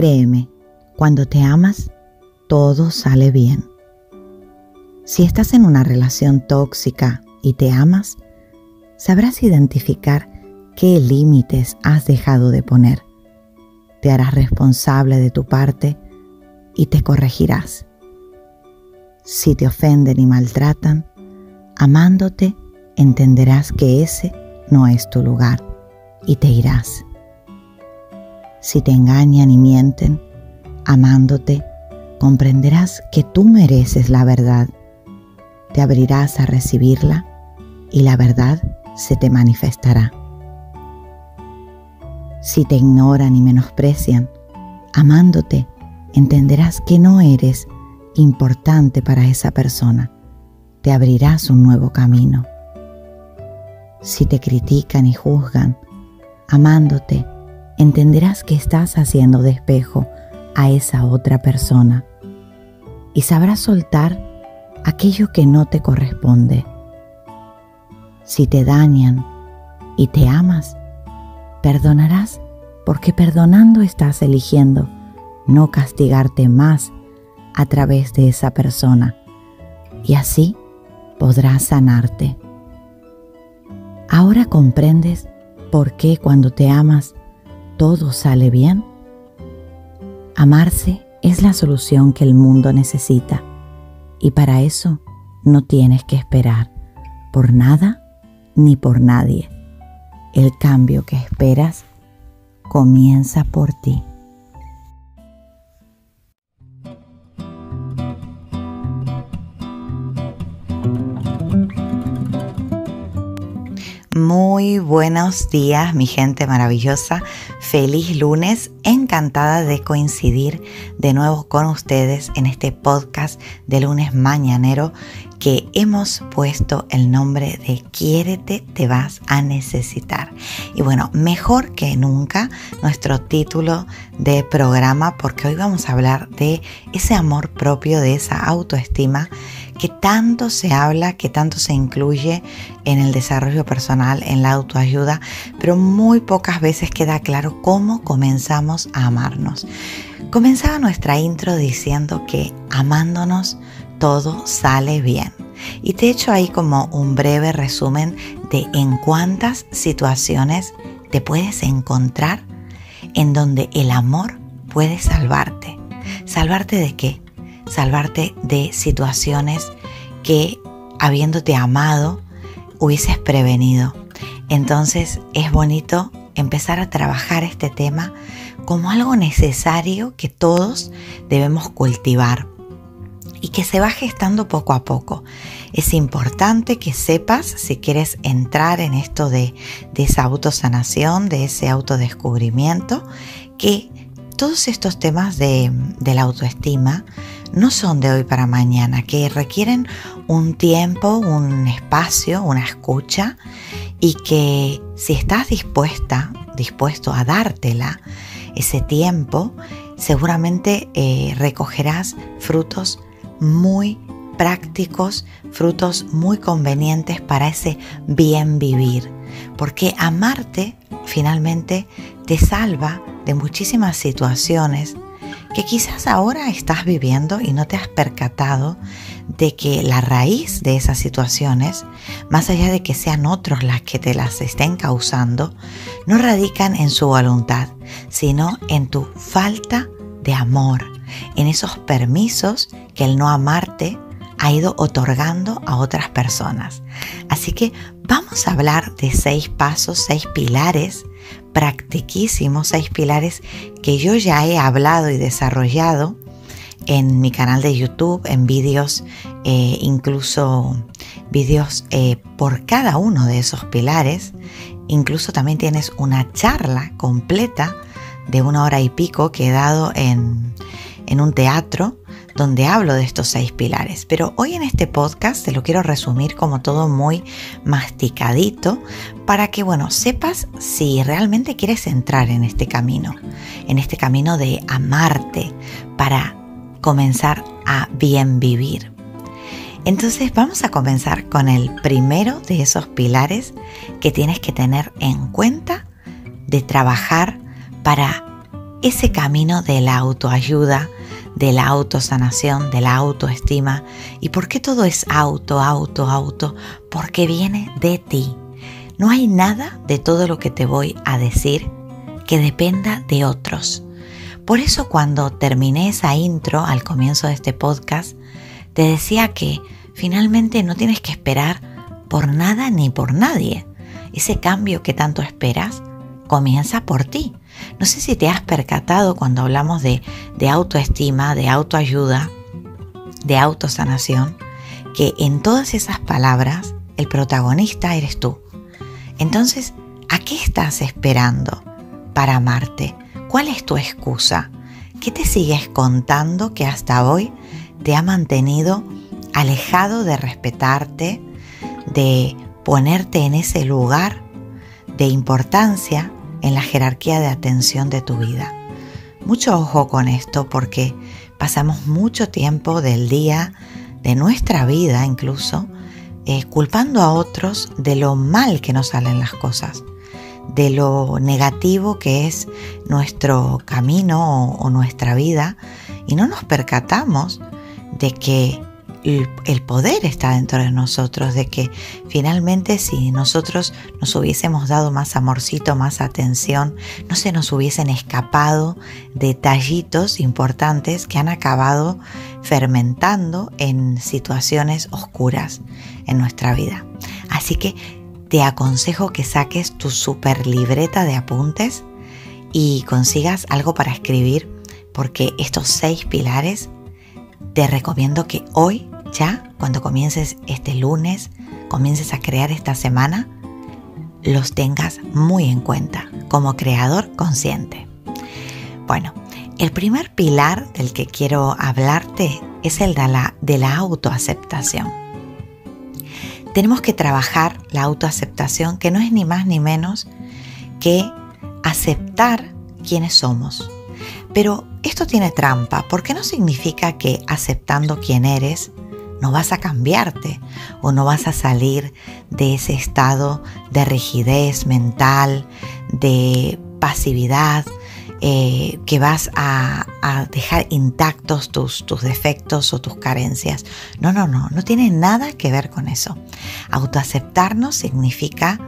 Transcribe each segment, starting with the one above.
Créeme, cuando te amas, todo sale bien. Si estás en una relación tóxica y te amas, sabrás identificar qué límites has dejado de poner. Te harás responsable de tu parte y te corregirás. Si te ofenden y maltratan, amándote, entenderás que ese no es tu lugar y te irás si te engañan y mienten, amándote, comprenderás que tú mereces la verdad. Te abrirás a recibirla y la verdad se te manifestará. Si te ignoran y menosprecian, amándote, entenderás que no eres importante para esa persona. Te abrirás un nuevo camino. Si te critican y juzgan, amándote, entenderás que estás haciendo de espejo a esa otra persona y sabrás soltar aquello que no te corresponde. Si te dañan y te amas, perdonarás porque perdonando estás eligiendo no castigarte más a través de esa persona y así podrás sanarte. Ahora comprendes por qué cuando te amas todo sale bien? Amarse es la solución que el mundo necesita y para eso no tienes que esperar por nada ni por nadie. El cambio que esperas comienza por ti. Muy buenos días, mi gente maravillosa. Feliz lunes. Encantada de coincidir de nuevo con ustedes en este podcast de lunes mañanero que hemos puesto el nombre de Quiérete, te vas a necesitar. Y bueno, mejor que nunca nuestro título de programa porque hoy vamos a hablar de ese amor propio, de esa autoestima que tanto se habla, que tanto se incluye en el desarrollo personal, en la autoayuda, pero muy pocas veces queda claro cómo comenzamos a amarnos. Comenzaba nuestra intro diciendo que amándonos todo sale bien. Y te he hecho ahí como un breve resumen de en cuántas situaciones te puedes encontrar en donde el amor puede salvarte. ¿Salvarte de qué? salvarte de situaciones que habiéndote amado hubieses prevenido. Entonces es bonito empezar a trabajar este tema como algo necesario que todos debemos cultivar y que se va gestando poco a poco. Es importante que sepas, si quieres entrar en esto de, esa autosanación, de ese autodescubrimiento, que todos estos temas de, de la autoestima no son de hoy para mañana, que requieren un tiempo, un espacio, una escucha y que si estás dispuesta, dispuesto a dártela ese tiempo, seguramente eh, recogerás frutos muy prácticos, frutos muy convenientes para ese bien vivir. Porque amarte finalmente te salva de muchísimas situaciones que quizás ahora estás viviendo y no te has percatado de que la raíz de esas situaciones, más allá de que sean otros las que te las estén causando, no radican en su voluntad, sino en tu falta de amor, en esos permisos que el no amarte ha ido otorgando a otras personas. Así que vamos a hablar de seis pasos, seis pilares practiquísimos, seis pilares que yo ya he hablado y desarrollado en mi canal de YouTube, en vídeos, eh, incluso vídeos eh, por cada uno de esos pilares. Incluso también tienes una charla completa de una hora y pico que he dado en, en un teatro donde hablo de estos seis pilares. Pero hoy en este podcast te lo quiero resumir como todo muy masticadito para que, bueno, sepas si realmente quieres entrar en este camino, en este camino de amarte para comenzar a bien vivir. Entonces vamos a comenzar con el primero de esos pilares que tienes que tener en cuenta de trabajar para ese camino de la autoayuda, de la autosanación, de la autoestima. ¿Y por qué todo es auto, auto, auto? Porque viene de ti. No hay nada de todo lo que te voy a decir que dependa de otros. Por eso cuando terminé esa intro al comienzo de este podcast, te decía que finalmente no tienes que esperar por nada ni por nadie. Ese cambio que tanto esperas comienza por ti. No sé si te has percatado cuando hablamos de, autoestima, de autoayuda, de autosanación, que en todas esas palabras el protagonista eres tú. Entonces, ¿a qué estás esperando para amarte? ¿Cuál es tu excusa? ¿Qué te sigues contando que hasta hoy te ha mantenido alejado de respetarte, de ponerte en ese lugar de importancia en la jerarquía de atención de tu vida? Mucho ojo con esto porque pasamos mucho tiempo del día, de nuestra vida incluso, eh, culpando a otros de lo mal que nos salen las cosas de lo negativo que es nuestro camino o, nuestra vida y no nos percatamos de que el, poder está dentro de nosotros, de que finalmente si nosotros nos hubiésemos dado más amorcito, más atención, no se nos hubiesen escapado detallitos importantes que han acabado fermentando en situaciones oscuras en nuestra vida. Así que te aconsejo que saques tu super libreta de apuntes y consigas algo para escribir porque estos seis pilares te recomiendo que hoy ya, cuando comiences este lunes, comiences a crear esta semana, los tengas muy en cuenta como creador consciente. Bueno, el primer pilar del que quiero hablarte es el de la, de la autoaceptación tenemos que trabajar la autoaceptación, que no es ni más ni menos que aceptar quiénes somos. Pero esto tiene trampa, porque no significa que aceptando quién eres no vas a cambiarte o no vas a salir de ese estado de rigidez mental, de pasividad, eh, que vas a, dejar intactos tus, tus defectos o tus carencias. No, no, no, no tiene nada que ver con eso. Autoaceptarnos significa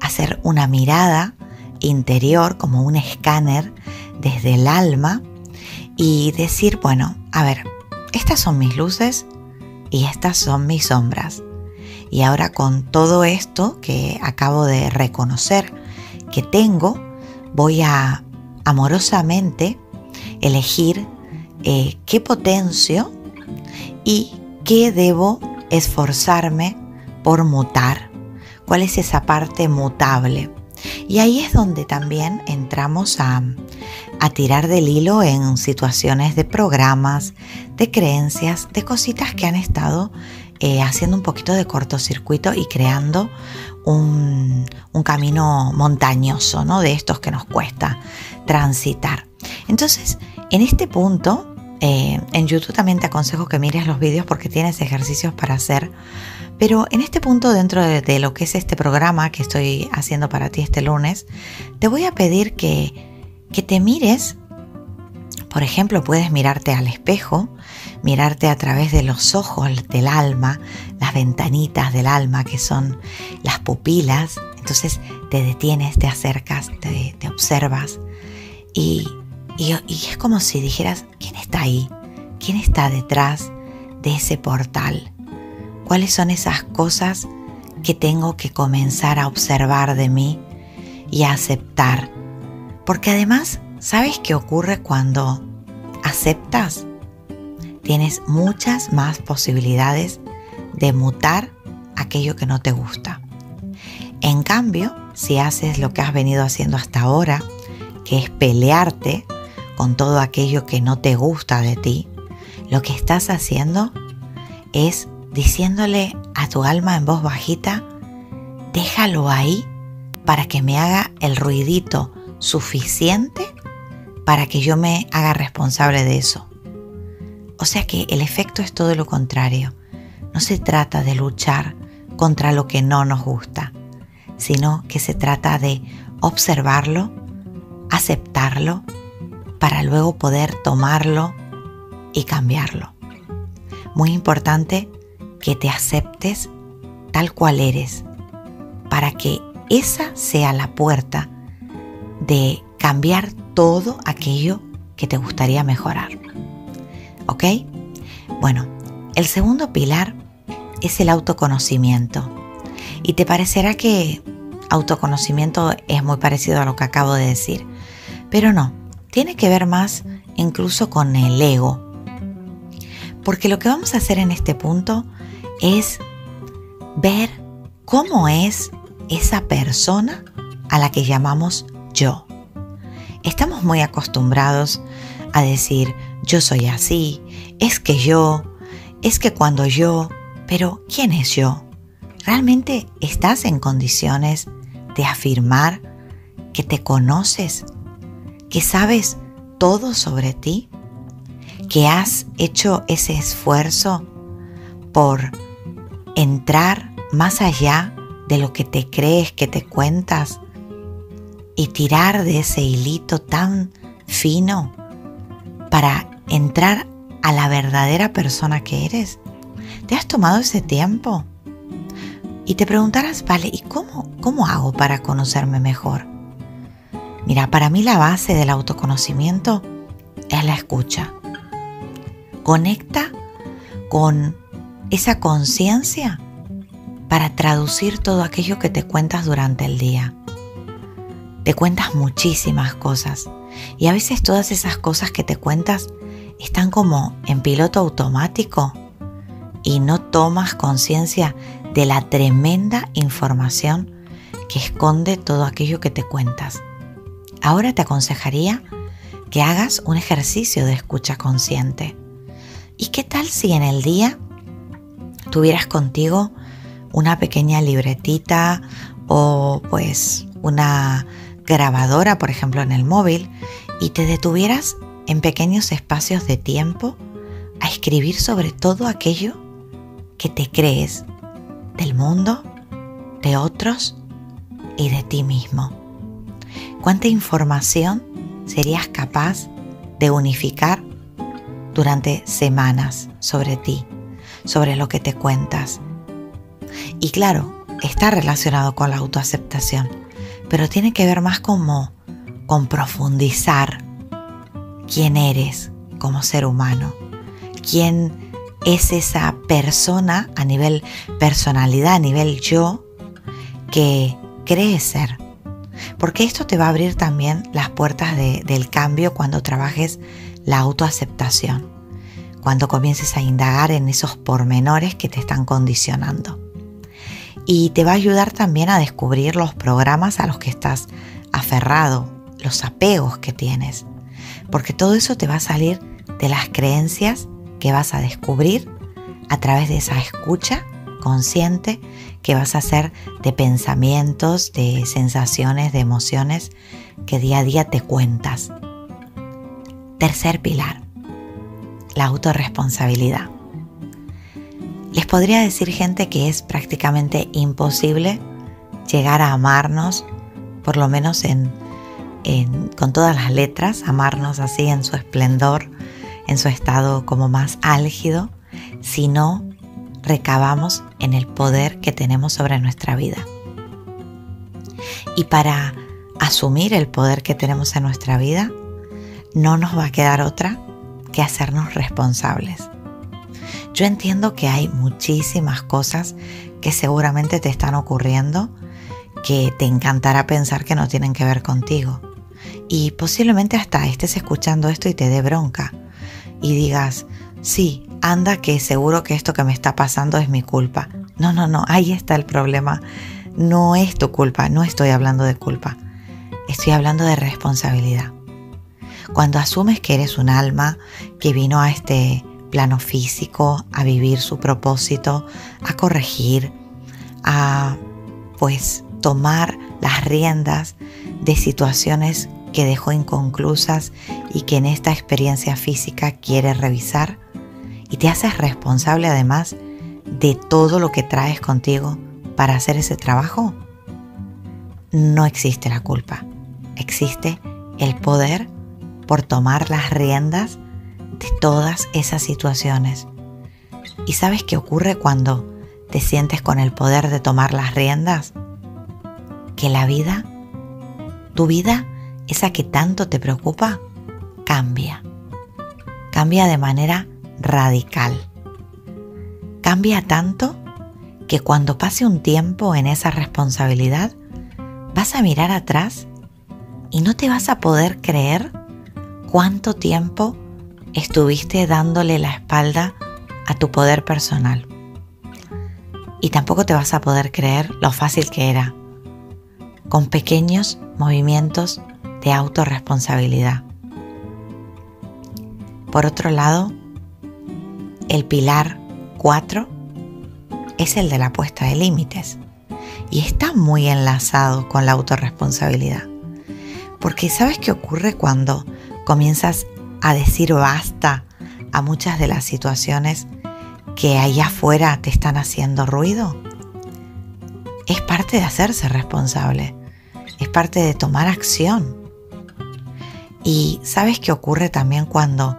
hacer una mirada interior como un escáner desde el alma y decir, bueno, a ver, estas son mis luces y estas son mis sombras. Y ahora con todo esto que acabo de reconocer que tengo, voy a amorosamente elegir eh, qué potencio y qué debo esforzarme por mutar, cuál es esa parte mutable. Y ahí es donde también entramos a, tirar del hilo en situaciones de programas, de creencias, de cositas que han estado eh, haciendo un poquito de cortocircuito y creando un, camino montañoso, ¿no? De estos que nos cuesta transitar. Entonces, en este punto, eh, en YouTube también te aconsejo que mires los vídeos porque tienes ejercicios para hacer. Pero en este punto, dentro de, lo que es este programa que estoy haciendo para ti este lunes, te voy a pedir que, que te mires Por ejemplo, puedes mirarte al espejo, mirarte a través de los ojos del alma, las ventanitas del alma que son las pupilas. Entonces te detienes, te acercas, te, observas y, y es como si dijeras, ¿quién está ahí? ¿Quién está detrás de ese portal? ¿Cuáles son esas cosas que tengo que comenzar a observar de mí y a aceptar? Porque además ¿Sabes qué ocurre cuando aceptas? Tienes muchas más posibilidades de mutar aquello que no te gusta. En cambio, si haces lo que has venido haciendo hasta ahora, que es pelearte con todo aquello que no te gusta de ti, lo que estás haciendo es diciéndole a tu alma en voz bajita, déjalo ahí para que me haga el ruidito suficiente para que yo me haga responsable de eso. O sea que el efecto es todo lo contrario. No se trata de luchar contra lo que no nos gusta, sino que se trata de observarlo, aceptarlo, para luego poder tomarlo y cambiarlo. Muy importante que te aceptes tal cual eres, para que esa sea la puerta de cambiar todo aquello que te gustaría mejorar. ¿Ok? Bueno, el segundo pilar es el autoconocimiento. Y te parecerá que autoconocimiento es muy parecido a lo que acabo de decir. Pero no, tiene que ver más incluso con el ego. Porque lo que vamos a hacer en este punto es ver cómo es esa persona a la que llamamos yo. Estamos muy acostumbrados a decir, yo soy así, es que yo, es que cuando yo, pero ¿quién es yo? ¿Realmente estás en condiciones de afirmar que te conoces, que sabes todo sobre ti, que has hecho ese esfuerzo por entrar más allá de lo que te crees que te cuentas y tirar de ese hilito tan fino para entrar a la verdadera persona que eres? ¿Te has tomado ese tiempo? Y te preguntarás, vale, ¿y cómo, cómo hago para conocerme mejor? Mira, para mí la base del autoconocimiento es la escucha. Conecta con esa conciencia para traducir todo aquello que te cuentas durante el día te cuentas muchísimas cosas y a veces todas esas cosas que te cuentas están como en piloto automático y no tomas conciencia de la tremenda información que esconde todo aquello que te cuentas. Ahora te aconsejaría que hagas un ejercicio de escucha consciente. ¿Y qué tal si en el día tuvieras contigo una pequeña libretita o pues una grabadora, por ejemplo, en el móvil, y te detuvieras en pequeños espacios de tiempo a escribir sobre todo aquello que te crees del mundo, de otros y de ti mismo. ¿Cuánta información serías capaz de unificar durante semanas sobre ti, sobre lo que te cuentas? Y claro, está relacionado con la autoaceptación pero tiene que ver más como con profundizar quién eres como ser humano, quién es esa persona a nivel personalidad, a nivel yo, que cree ser. Porque esto te va a abrir también las puertas del cambio cuando trabajes la autoaceptación, cuando comiences a indagar en esos pormenores que te están condicionando. Y te va a ayudar también a descubrir los programas a los que estás aferrado, los apegos que tienes, porque todo eso te va a salir de las creencias que vas a descubrir a través de esa escucha consciente que vas a hacer de pensamientos, de sensaciones, de emociones que día a día te cuentas. Tercer pilar, la autorresponsabilidad. Les podría decir gente que es prácticamente imposible llegar a amarnos, por lo menos en con todas las letras, amarnos así en su esplendor, en su estado como más álgido, sino recabamos en el poder que tenemos sobre nuestra vida. Y para asumir el poder que tenemos en nuestra vida, no nos va a quedar otra que hacernos responsables. Yo entiendo que hay muchísimas cosas que seguramente te están ocurriendo que te encantará pensar que no tienen que ver contigo. Y posiblemente hasta estés escuchando esto y te dé bronca y digas, sí, anda que seguro que esto que me está pasando es mi culpa. No, no, no, ahí está el problema. No es tu culpa, no estoy hablando de culpa. Estoy hablando de responsabilidad. Cuando asumes que eres un alma que vino a este plano físico a vivir su propósito, a corregir, a pues tomar las riendas de situaciones que dejó inconclusas y que en esta experiencia física quiere revisar y te haces responsable además de todo lo que traes contigo para hacer ese trabajo, no existe la culpa, existe el poder por tomar las riendas de todas esas situaciones. ¿Y sabes qué ocurre cuando te sientes con el poder de tomar las riendas? Que la vida, tu vida, esa que tanto te preocupa, cambia. Cambia de manera radical. Cambia tanto que cuando pase un tiempo en esa responsabilidad, vas a mirar atrás y no te vas a poder creer cuánto tiempo estuviste dándole la espalda a tu poder personal. Y tampoco te vas a poder creer lo fácil que era, con pequeños movimientos de autorresponsabilidad. Por otro lado, el pilar 4 es el de la puesta de límites y está muy enlazado con la autorresponsabilidad. Porque ¿sabes qué ocurre cuando comienzas a decir basta a muchas de las situaciones que allá afuera te están haciendo ruido? Es parte de hacerse responsable, es parte de tomar acción. Y ¿sabes qué ocurre también cuando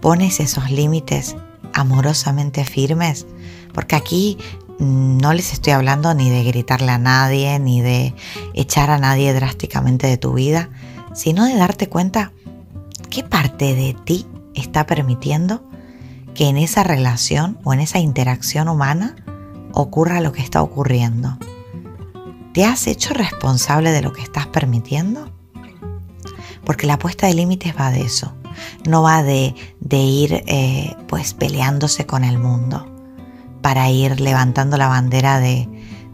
pones esos límites amorosamente firmes? Porque aquí no les estoy hablando ni de gritarle a nadie, ni de echar a nadie drásticamente de tu vida, sino de darte cuenta qué parte de ti está permitiendo que en esa relación o en esa interacción humana ocurra lo que está ocurriendo. ¿Te has hecho responsable de lo que estás permitiendo? Porque la puesta de límites va de eso, no va de, ir eh, pues peleándose con el mundo para ir levantando la bandera de,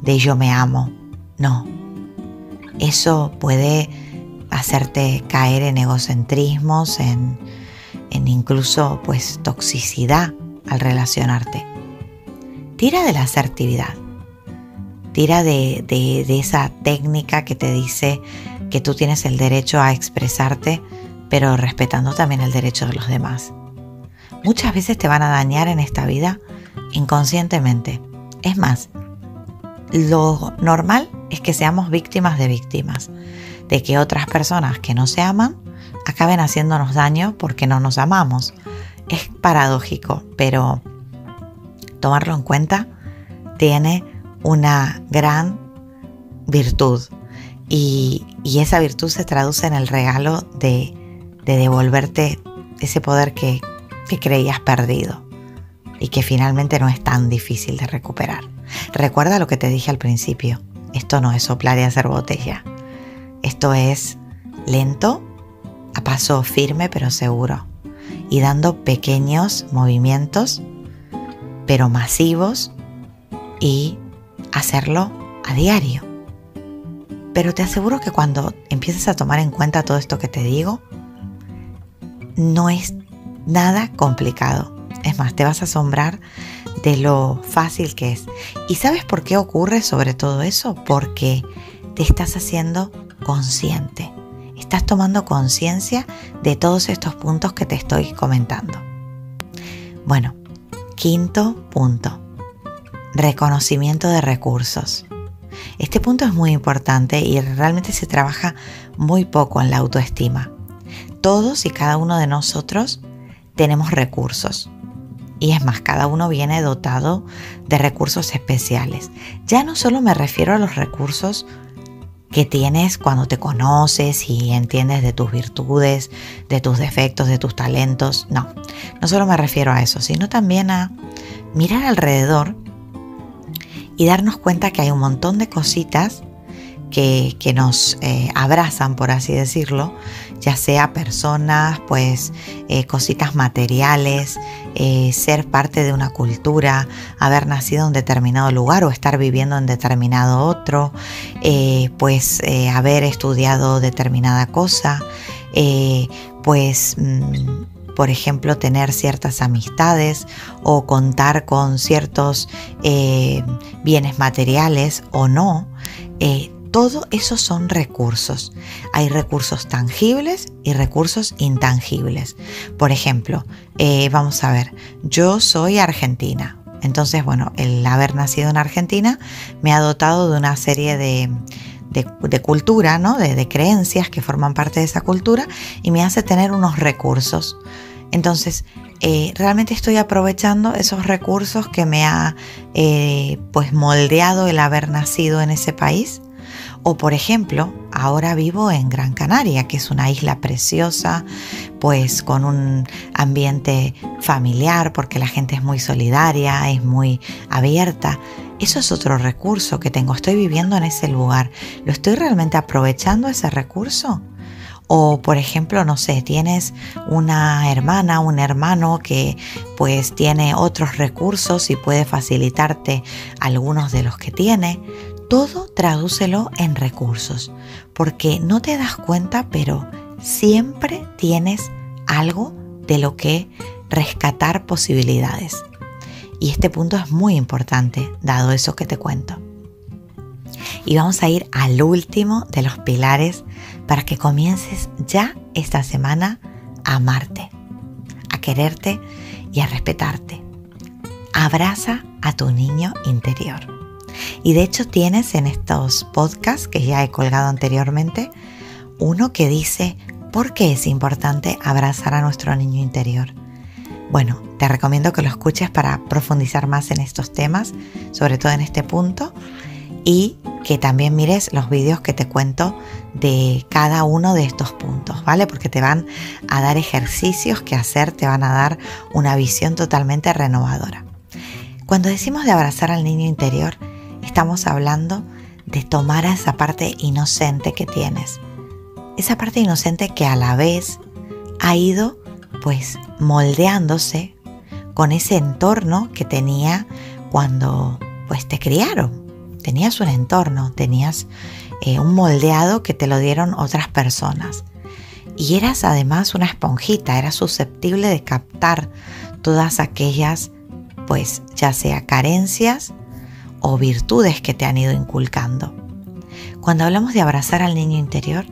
de yo me amo. No, eso puede hacerte caer en egocentrismos, en, incluso pues toxicidad al relacionarte. Tira de la asertividad, tira de, de esa técnica que te dice que tú tienes el derecho a expresarte, pero respetando también el derecho de los demás. Muchas veces te van a dañar en esta vida inconscientemente. Es más, lo normal es que seamos víctimas de víctimas de que otras personas que no se aman acaben haciéndonos daño porque no nos amamos. Es paradójico, pero tomarlo en cuenta tiene una gran virtud y, esa virtud se traduce en el regalo de, devolverte ese poder que, que creías perdido y que finalmente no es tan difícil de recuperar. Recuerda lo que te dije al principio, esto no es soplar y hacer botella. Esto es lento, a paso firme pero seguro, y dando pequeños movimientos, pero masivos, y hacerlo a diario. Pero te aseguro que cuando empieces a tomar en cuenta todo esto que te digo, no es nada complicado. Es más, te vas a asombrar de lo fácil que es. ¿Y sabes por qué ocurre sobre todo eso? Porque te estás haciendo consciente. Estás tomando conciencia de todos estos puntos que te estoy comentando. Bueno, quinto punto. Reconocimiento de recursos. Este punto es muy importante y realmente se trabaja muy poco en la autoestima. Todos y cada uno de nosotros tenemos recursos. Y es más, cada uno viene dotado de recursos especiales. Ya no solo me refiero a los recursos que tienes cuando te conoces y entiendes de tus virtudes, de tus defectos, de tus talentos. No, no solo me refiero a eso, sino también a mirar alrededor y darnos cuenta que hay un montón de cositas que, nos eh, abrazan, por así decirlo, ya sea personas, pues eh, cositas materiales, eh, ser parte de una cultura, haber nacido en determinado lugar o estar viviendo en determinado otro, pues haber estudiado determinada cosa, pues... Mm, por ejemplo, tener ciertas amistades o contar con ciertos bienes materiales o no, todo eso son recursos. Hay recursos tangibles y recursos intangibles. Por ejemplo, eh, vamos a ver, yo soy argentina. Entonces, bueno, el haber nacido en Argentina me ha dotado de una serie de, cultura, ¿no? De, creencias que forman parte de esa cultura y me hace tener unos recursos. Entonces, eh, realmente estoy aprovechando esos recursos que me ha eh, pues moldeado el haber nacido en ese país o por ejemplo, ahora vivo en Gran Canaria, que es una isla preciosa, pues con un ambiente familiar, porque la gente es muy solidaria, es muy abierta. Eso es otro recurso que tengo. Estoy viviendo en ese lugar. ¿Lo estoy realmente aprovechando ese recurso? O por ejemplo, no sé, tienes una hermana, un hermano que pues tiene otros recursos y puede facilitarte algunos de los que tiene todo tradúcelo en recursos, porque no te das cuenta, pero siempre tienes algo de lo que rescatar posibilidades. Y este punto es muy importante, dado eso que te cuento. Y vamos a ir al último de los pilares para que comiences ya esta semana a amarte, a quererte y a respetarte. Abraza a tu niño interior. Y de hecho tienes en estos podcasts que ya he colgado anteriormente, uno que dice, ¿por qué es importante abrazar a nuestro niño interior? Bueno, te recomiendo que lo escuches para profundizar más en estos temas, sobre todo en este punto, y que también mires los vídeos que te cuento de cada uno de estos puntos, ¿vale? Porque te van a dar ejercicios que hacer, te van a dar una visión totalmente renovadora. Cuando decimos de abrazar al niño interior, estamos hablando de tomar a esa parte inocente que tienes. Esa parte inocente que a la vez ha ido pues moldeándose con ese entorno que tenía cuando pues te criaron. Tenías un entorno, tenías eh, un moldeado que te lo dieron otras personas. Y eras además una esponjita, eras susceptible de captar todas aquellas, pues ya sea carencias o virtudes que te han ido inculcando. Cuando hablamos de abrazar al niño interior,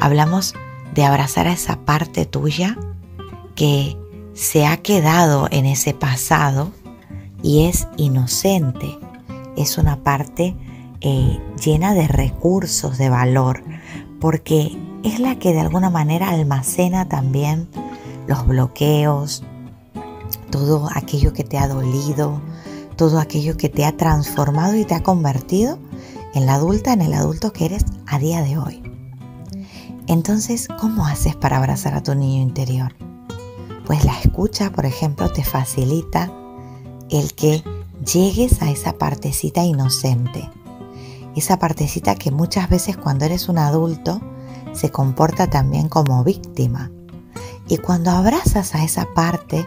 hablamos de abrazar a esa parte tuya que se ha quedado en ese pasado y es inocente. Es una parte eh, llena de recursos, de valor, porque es la que de alguna manera almacena también los bloqueos, todo aquello que te ha dolido, todo aquello que te ha transformado y te ha convertido en la adulta, en el adulto que eres a día de hoy. Entonces, ¿cómo haces para abrazar a tu niño interior? Pues la escucha, por ejemplo, te facilita el que llegues a esa partecita inocente, esa partecita que muchas veces cuando eres un adulto se comporta también como víctima. Y cuando abrazas a esa parte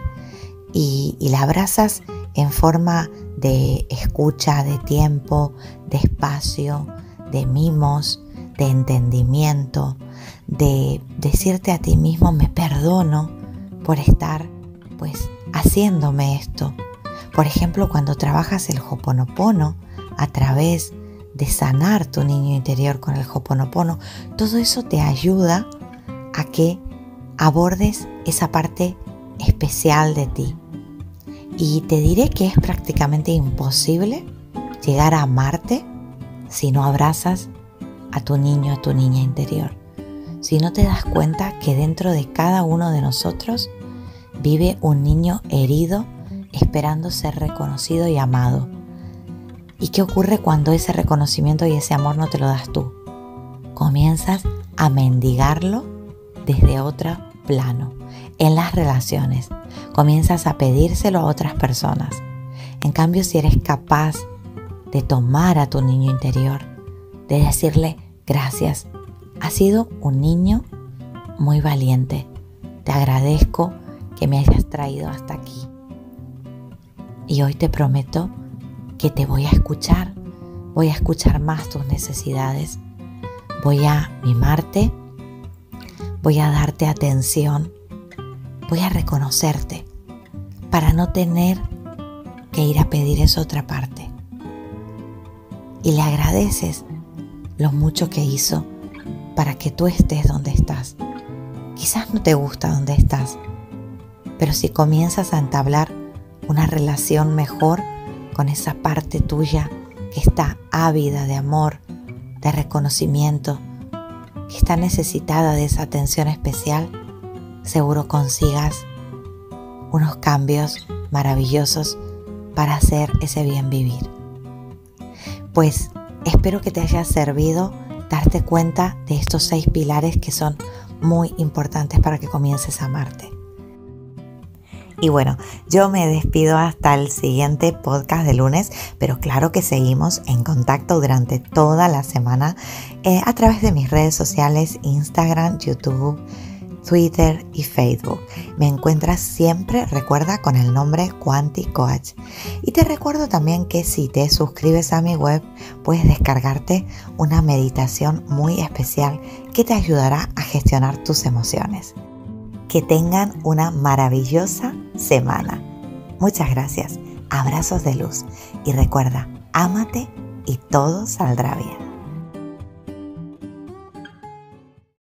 y, y la abrazas en forma de escucha, de tiempo, de espacio, de mimos, de entendimiento, de decirte a ti mismo me perdono por estar pues haciéndome esto. Por ejemplo, cuando trabajas el hoponopono a través de sanar tu niño interior con el hoponopono, todo eso te ayuda a que abordes esa parte especial de ti, y te diré que es prácticamente imposible llegar a amarte si no abrazas a tu niño, a tu niña interior. Si no te das cuenta que dentro de cada uno de nosotros vive un niño herido esperando ser reconocido y amado. ¿Y qué ocurre cuando ese reconocimiento y ese amor no te lo das tú? Comienzas a mendigarlo desde otro plano, en las relaciones. Comienzas a pedírselo a otras personas. En cambio, si eres capaz de tomar a tu niño interior, de decirle gracias, has sido un niño muy valiente. Te agradezco que me hayas traído hasta aquí. Y hoy te prometo que te voy a escuchar, voy a escuchar más tus necesidades, voy a mimarte, voy a darte atención, voy a reconocerte para no tener que ir a pedir esa otra parte. Y le agradeces lo mucho que hizo para que tú estés donde estás. Quizás no te gusta donde estás, pero si comienzas a entablar una relación mejor con esa parte tuya que está ávida de amor, de reconocimiento, que está necesitada de esa atención especial, seguro consigas unos cambios maravillosos para hacer ese bien vivir. Pues espero que te haya servido darte cuenta de estos seis pilares que son muy importantes para que comiences a amarte. Y bueno, yo me despido hasta el siguiente podcast de lunes, pero claro que seguimos en contacto durante toda la semana eh, a través de mis redes sociales, Instagram, YouTube, Twitter y Facebook. Me encuentras siempre, recuerda, con el nombre Quanti Coach. Y te recuerdo también que si te suscribes a mi web, puedes descargarte una meditación muy especial que te ayudará a gestionar tus emociones. Que tengan una maravillosa semana. Muchas gracias. Abrazos de luz. Y recuerda, ámate y todo saldrá bien.